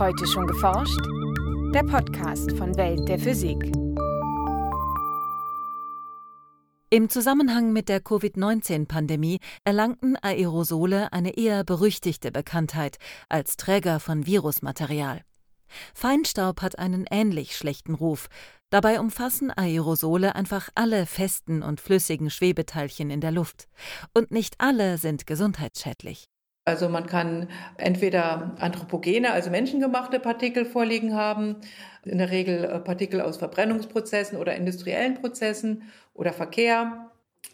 Heute schon geforscht? Der Podcast von Welt der Physik. Im Zusammenhang mit der Covid-19-Pandemie erlangten Aerosole eine eher berüchtigte Bekanntheit als Träger von Virusmaterial. Feinstaub hat einen ähnlich schlechten Ruf. Dabei umfassen Aerosole einfach alle festen und flüssigen Schwebeteilchen in der Luft. Und nicht alle sind gesundheitsschädlich. Also man kann entweder anthropogene, also menschengemachte Partikel vorliegen haben, in der Regel äh, Partikel aus Verbrennungsprozessen oder industriellen Prozessen oder Verkehr.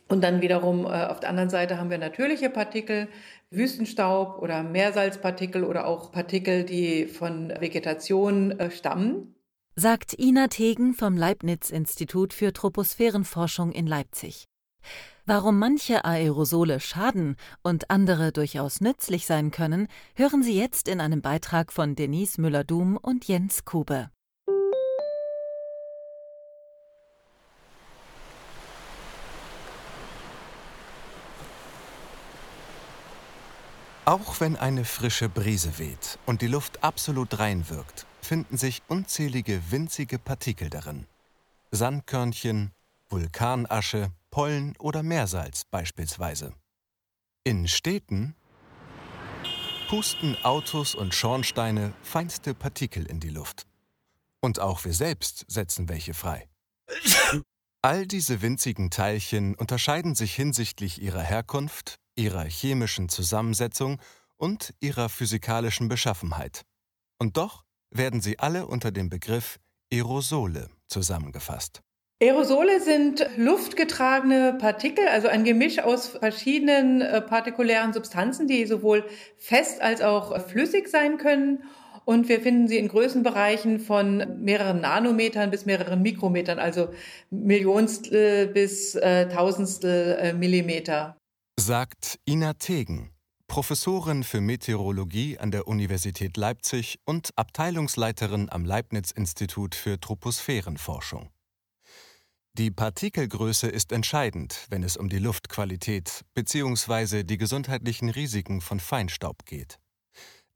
Und dann wiederum äh, auf der anderen Seite haben wir natürliche Partikel, Wüstenstaub oder Meersalzpartikel oder auch Partikel, die von Vegetation äh, stammen. Sagt Ina Tegen vom Leibniz-Institut für Troposphärenforschung in Leipzig. Warum manche Aerosole schaden und andere durchaus nützlich sein können, hören Sie jetzt in einem Beitrag von Denise Müller-Dum und Jens Kube. Auch wenn eine frische Brise weht und die Luft absolut rein wirkt, finden sich unzählige winzige Partikel darin. Sandkörnchen, Vulkanasche, Pollen oder Meersalz beispielsweise. In Städten pusten Autos und Schornsteine feinste Partikel in die Luft. Und auch wir selbst setzen welche frei. All diese winzigen Teilchen unterscheiden sich hinsichtlich ihrer Herkunft, ihrer chemischen Zusammensetzung und ihrer physikalischen Beschaffenheit. Und doch werden sie alle unter dem Begriff Aerosole zusammengefasst. Aerosole sind luftgetragene Partikel, also ein Gemisch aus verschiedenen äh, partikulären Substanzen, die sowohl fest als auch flüssig sein können. Und wir finden sie in Größenbereichen von mehreren Nanometern bis mehreren Mikrometern, also Millionstel bis äh, Tausendstel äh, Millimeter. Sagt Ina Tegen, Professorin für Meteorologie an der Universität Leipzig und Abteilungsleiterin am Leibniz-Institut für Troposphärenforschung. Die Partikelgröße ist entscheidend, wenn es um die Luftqualität bzw. die gesundheitlichen Risiken von Feinstaub geht.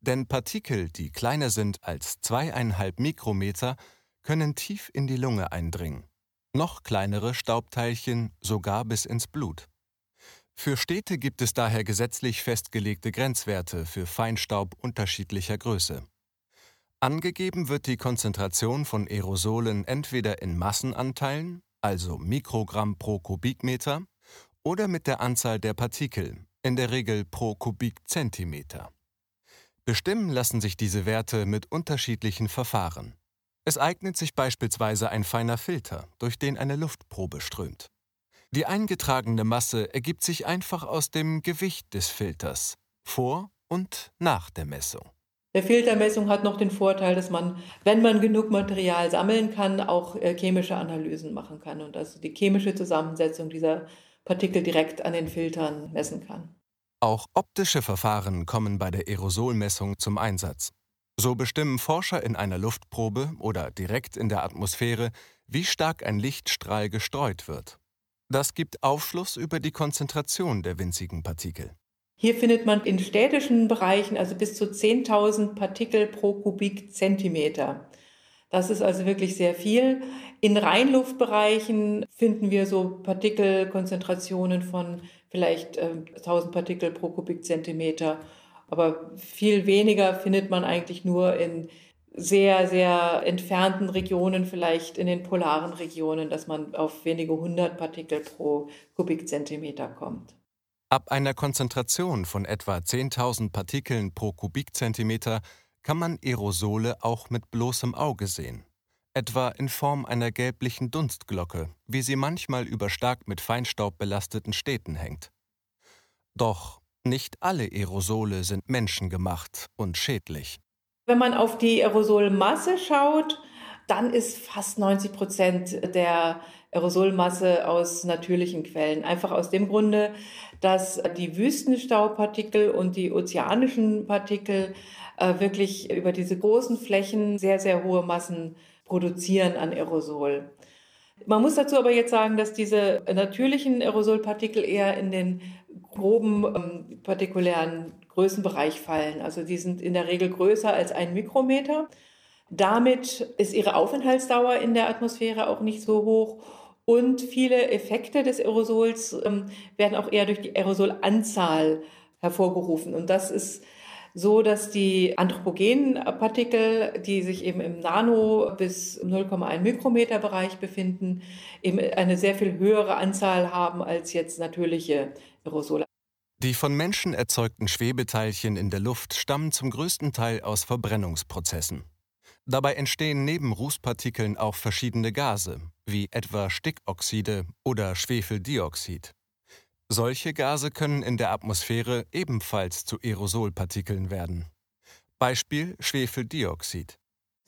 Denn Partikel, die kleiner sind als zweieinhalb Mikrometer, können tief in die Lunge eindringen. Noch kleinere Staubteilchen sogar bis ins Blut. Für Städte gibt es daher gesetzlich festgelegte Grenzwerte für Feinstaub unterschiedlicher Größe. Angegeben wird die Konzentration von Aerosolen entweder in Massenanteilen, also Mikrogramm pro Kubikmeter, oder mit der Anzahl der Partikel, in der Regel pro Kubikzentimeter. Bestimmen lassen sich diese Werte mit unterschiedlichen Verfahren. Es eignet sich beispielsweise ein feiner Filter, durch den eine Luftprobe strömt. Die eingetragene Masse ergibt sich einfach aus dem Gewicht des Filters vor und nach der Messung. Der Filtermessung hat noch den Vorteil, dass man, wenn man genug Material sammeln kann, auch äh, chemische Analysen machen kann und also die chemische Zusammensetzung dieser Partikel direkt an den Filtern messen kann. Auch optische Verfahren kommen bei der Aerosolmessung zum Einsatz. So bestimmen Forscher in einer Luftprobe oder direkt in der Atmosphäre, wie stark ein Lichtstrahl gestreut wird. Das gibt Aufschluss über die Konzentration der winzigen Partikel. Hier findet man in städtischen Bereichen also bis zu 10.000 Partikel pro Kubikzentimeter. Das ist also wirklich sehr viel. In Reinluftbereichen finden wir so Partikelkonzentrationen von vielleicht äh, 1000 Partikel pro Kubikzentimeter. Aber viel weniger findet man eigentlich nur in sehr, sehr entfernten Regionen, vielleicht in den polaren Regionen, dass man auf wenige hundert Partikel pro Kubikzentimeter kommt. Ab einer Konzentration von etwa 10.000 Partikeln pro Kubikzentimeter kann man Aerosole auch mit bloßem Auge sehen, etwa in Form einer gelblichen Dunstglocke, wie sie manchmal über stark mit Feinstaub belasteten Städten hängt. Doch nicht alle Aerosole sind menschengemacht und schädlich. Wenn man auf die Aerosolmasse schaut, dann ist fast 90 Prozent der Aerosolmasse aus natürlichen Quellen. Einfach aus dem Grunde, dass die Wüstenstaubpartikel und die ozeanischen Partikel äh, wirklich über diese großen Flächen sehr, sehr hohe Massen produzieren an Aerosol. Man muss dazu aber jetzt sagen, dass diese natürlichen Aerosolpartikel eher in den groben ähm, partikulären Größenbereich fallen. Also die sind in der Regel größer als ein Mikrometer. Damit ist ihre Aufenthaltsdauer in der Atmosphäre auch nicht so hoch. Und viele Effekte des Aerosols ähm, werden auch eher durch die Aerosolanzahl hervorgerufen. Und das ist so, dass die anthropogenen Partikel, die sich eben im Nano- bis 0,1 Mikrometer Bereich befinden, eben eine sehr viel höhere Anzahl haben als jetzt natürliche Aerosole. Die von Menschen erzeugten Schwebeteilchen in der Luft stammen zum größten Teil aus Verbrennungsprozessen. Dabei entstehen neben Rußpartikeln auch verschiedene Gase, wie etwa Stickoxide oder Schwefeldioxid. Solche Gase können in der Atmosphäre ebenfalls zu Aerosolpartikeln werden. Beispiel Schwefeldioxid.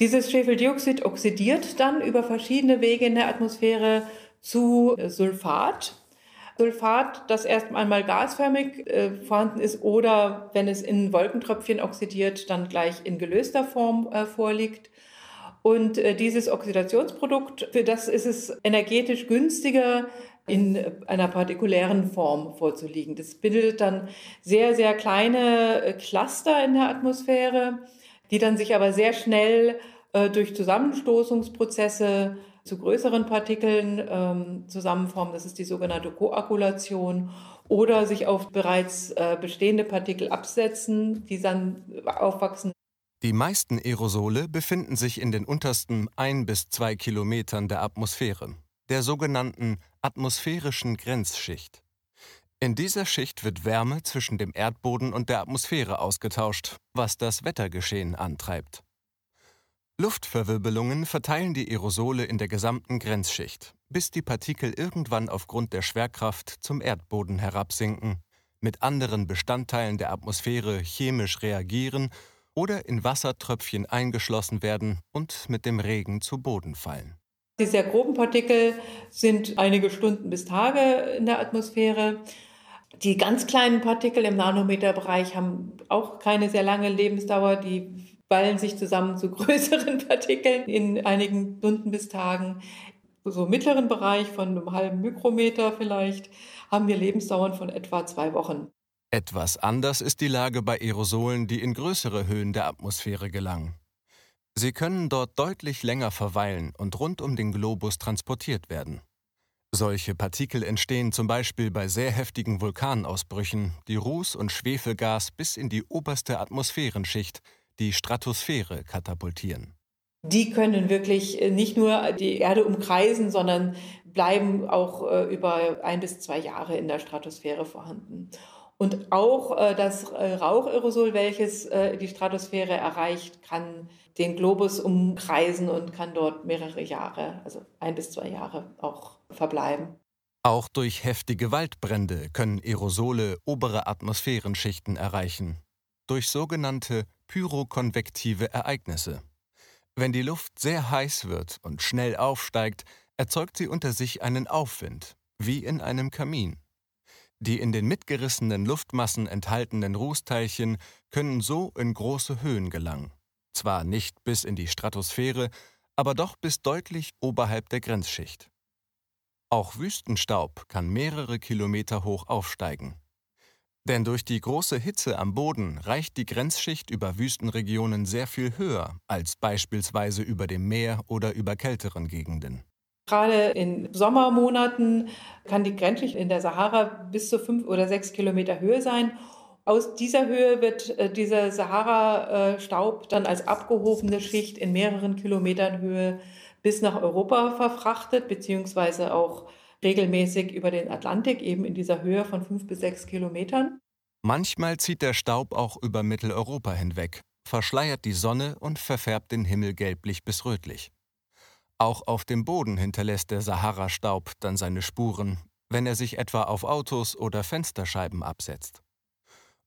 Dieses Schwefeldioxid oxidiert dann über verschiedene Wege in der Atmosphäre zu Sulfat, Sulfat, das erst einmal gasförmig äh, vorhanden ist oder wenn es in Wolkentröpfchen oxidiert, dann gleich in gelöster Form äh, vorliegt. Und äh, dieses Oxidationsprodukt, für das ist es energetisch günstiger, in einer partikulären Form vorzuliegen. Das bildet dann sehr, sehr kleine äh, Cluster in der Atmosphäre, die dann sich aber sehr schnell äh, durch Zusammenstoßungsprozesse zu größeren Partikeln ähm, zusammenformen. Das ist die sogenannte Koagulation. Oder sich auf bereits äh, bestehende Partikel absetzen, die dann aufwachsen. Die meisten Aerosole befinden sich in den untersten ein bis zwei Kilometern der Atmosphäre, der sogenannten atmosphärischen Grenzschicht. In dieser Schicht wird Wärme zwischen dem Erdboden und der Atmosphäre ausgetauscht, was das Wettergeschehen antreibt. Luftverwirbelungen verteilen die Aerosole in der gesamten Grenzschicht, bis die Partikel irgendwann aufgrund der Schwerkraft zum Erdboden herabsinken, mit anderen Bestandteilen der Atmosphäre chemisch reagieren oder in Wassertröpfchen eingeschlossen werden und mit dem Regen zu Boden fallen. Die sehr groben Partikel sind einige Stunden bis Tage in der Atmosphäre. Die ganz kleinen Partikel im Nanometerbereich haben auch keine sehr lange Lebensdauer. Die ballen sich zusammen zu größeren Partikeln in einigen Stunden bis Tagen. So mittleren Bereich von einem halben Mikrometer vielleicht haben wir Lebensdauern von etwa zwei Wochen. Etwas anders ist die Lage bei Aerosolen, die in größere Höhen der Atmosphäre gelangen. Sie können dort deutlich länger verweilen und rund um den Globus transportiert werden. Solche Partikel entstehen zum Beispiel bei sehr heftigen Vulkanausbrüchen, die Ruß- und Schwefelgas bis in die oberste Atmosphärenschicht, die Stratosphäre katapultieren. Die können wirklich äh, nicht nur die Erde umkreisen, sondern bleiben auch äh, über ein bis zwei Jahre in der Stratosphäre vorhanden. Und auch äh, das Rauchaerosol, welches die Stratosphäre erreicht, kann den Globus umkreisen und kann dort mehrere Jahre, also ein bis zwei Jahre auch verbleiben. Auch durch heftige Waldbrände können Aerosole obere Atmosphärenschichten erreichen. Durch sogenannte pyrokonvektive Ereignisse. Wenn die Luft sehr heiß wird und schnell aufsteigt, erzeugt sie unter sich einen Aufwind, wie in einem Kamin. Die in den mitgerissenen Luftmassen enthaltenen Rußteilchen können so in große Höhen gelangen. Zwar nicht bis in die Stratosphäre, aber doch bis deutlich oberhalb der Grenzschicht. Auch Wüstenstaub kann mehrere Kilometer hoch aufsteigen. Denn durch die große Hitze am Boden reicht die Grenzschicht über Wüstenregionen sehr viel höher als beispielsweise über dem Meer oder über kälteren Gegenden. Gerade in Sommermonaten kann die Grenzschicht in der Sahara bis zu fünf oder sechs Kilometer Höhe sein. Aus dieser Höhe wird äh, dieser Sahara-Staub dann als abgehobene Schicht in mehreren Kilometern Höhe bis nach Europa verfrachtet, beziehungsweise auch regelmäßig über den Atlantik, eben in dieser Höhe von fünf bis sechs Kilometern. Manchmal zieht der Staub auch über Mitteleuropa hinweg, verschleiert die Sonne und verfärbt den Himmel gelblich bis rötlich. Auch auf dem Boden hinterlässt der Sahara-Staub dann seine Spuren, wenn er sich etwa auf Autos oder Fensterscheiben absetzt.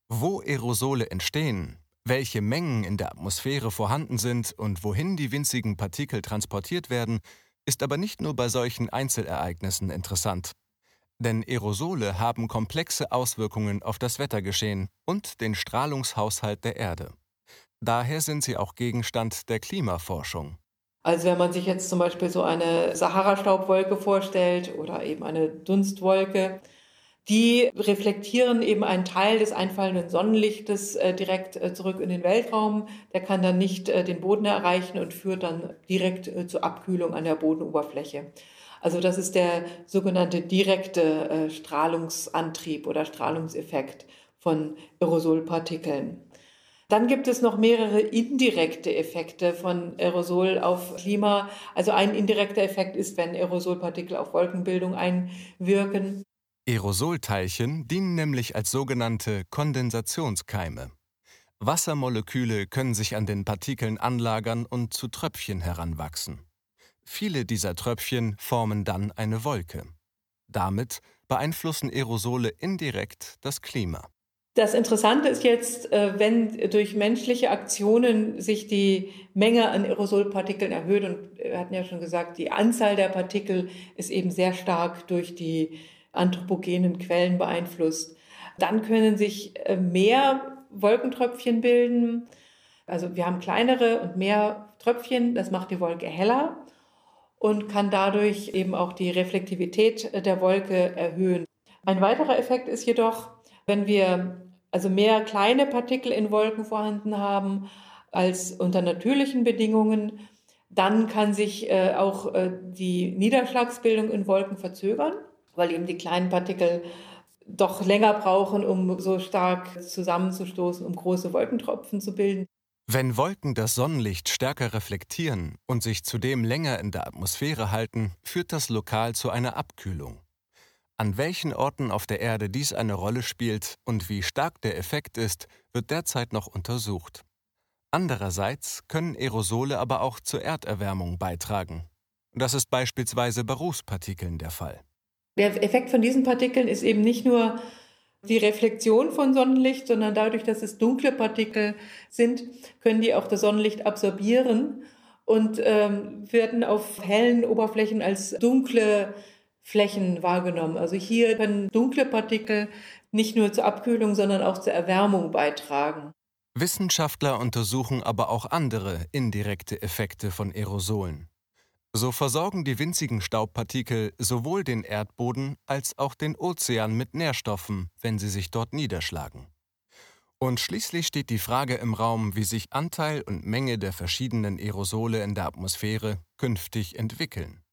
Wo Aerosole entstehen, welche Mengen in der Atmosphäre vorhanden sind und wohin die winzigen Partikel transportiert werden, ist aber nicht nur bei solchen Einzelereignissen interessant. Denn Aerosole haben komplexe Auswirkungen auf das Wettergeschehen und den Strahlungshaushalt der Erde. Daher sind sie auch Gegenstand der Klimaforschung. Also wenn man sich jetzt zum Beispiel so eine Sahara-Staubwolke vorstellt oder eben eine Dunstwolke, Die reflektieren eben einen Teil des einfallenden Sonnenlichtes äh, direkt äh, zurück in den Weltraum. Der kann dann nicht äh, den Boden erreichen und führt dann direkt zur Abkühlung an der Bodenoberfläche. Also das ist der sogenannte direkte Strahlungsantrieb oder Strahlungseffekt von Aerosolpartikeln. Dann gibt es noch mehrere indirekte Effekte von Aerosol auf Klima. Also ein indirekter Effekt ist, wenn Aerosolpartikel auf Wolkenbildung einwirken. Aerosolteilchen dienen nämlich als sogenannte Kondensationskeime. Wassermoleküle können sich an den Partikeln anlagern und zu Tröpfchen heranwachsen. Viele dieser Tröpfchen formen dann eine Wolke. Damit beeinflussen Aerosole indirekt das Klima. Das Interessante ist jetzt, äh, wenn durch menschliche Aktionen sich die Menge an Aerosolpartikeln erhöht, und wir hatten ja schon gesagt, die Anzahl der Partikel ist eben sehr stark durch die anthropogenen Quellen beeinflusst, dann können sich äh, mehr Wolkentröpfchen bilden. Also wir haben kleinere und mehr Tröpfchen, das macht die Wolke heller und kann dadurch eben auch die Reflektivität der Wolke erhöhen. Ein weiterer Effekt ist jedoch, wenn wir also mehr kleine Partikel in Wolken vorhanden haben als unter natürlichen Bedingungen, dann kann sich äh, auch äh, die Niederschlagsbildung in Wolken verzögern, weil eben die kleinen Partikel doch länger brauchen, um so stark zusammenzustoßen, um große Wolkentropfen zu bilden. Wenn Wolken das Sonnenlicht stärker reflektieren und sich zudem länger in der Atmosphäre halten, führt das lokal zu einer Abkühlung. An welchen Orten auf der Erde dies eine Rolle spielt und wie stark der Effekt ist, wird derzeit noch untersucht. Andererseits können Aerosole aber auch zur Erderwärmung beitragen. Das ist beispielsweise bei Rußpartikeln der Fall. Der Effekt von diesen Partikeln ist eben nicht nur die Reflexion von Sonnenlicht, sondern dadurch, dass es dunkle Partikel sind, können die auch das Sonnenlicht absorbieren und ähm, werden auf hellen Oberflächen als dunkle Flächen wahrgenommen. Also hier können dunkle Partikel nicht nur zur Abkühlung, sondern auch zur Erwärmung beitragen. Wissenschaftler untersuchen aber auch andere indirekte Effekte von Aerosolen. So versorgen die winzigen Staubpartikel sowohl den Erdboden als auch den Ozean mit Nährstoffen, wenn sie sich dort niederschlagen. Und schließlich steht die Frage im Raum, wie sich Anteil und Menge der verschiedenen Aerosole in der Atmosphäre künftig entwickeln.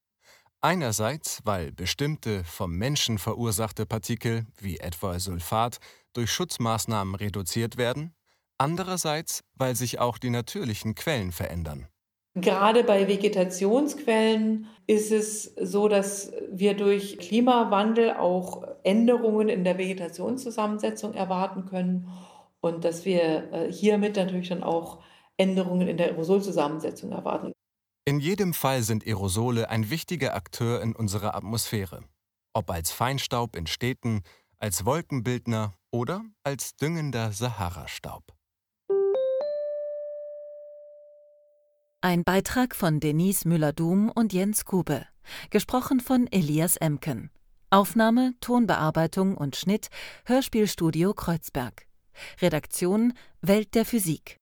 Einerseits, weil bestimmte vom Menschen verursachte Partikel, wie etwa Sulfat, durch Schutzmaßnahmen reduziert werden, andererseits, weil sich auch die natürlichen Quellen verändern. Gerade bei Vegetationsquellen ist es so, dass wir durch Klimawandel auch Änderungen in der Vegetationszusammensetzung erwarten können und dass wir äh, hiermit natürlich dann auch Änderungen in der Aerosolzusammensetzung erwarten. In jedem Fall sind Aerosole ein wichtiger Akteur in unserer Atmosphäre, ob als Feinstaub in Städten, als Wolkenbildner oder als düngender Sahara-Staub. Ein Beitrag von Denise Müller-Dum und Jens Kube, gesprochen von Elias Emken. Aufnahme, Tonbearbeitung und Schnitt Hörspielstudio Kreuzberg. Redaktion Welt der Physik.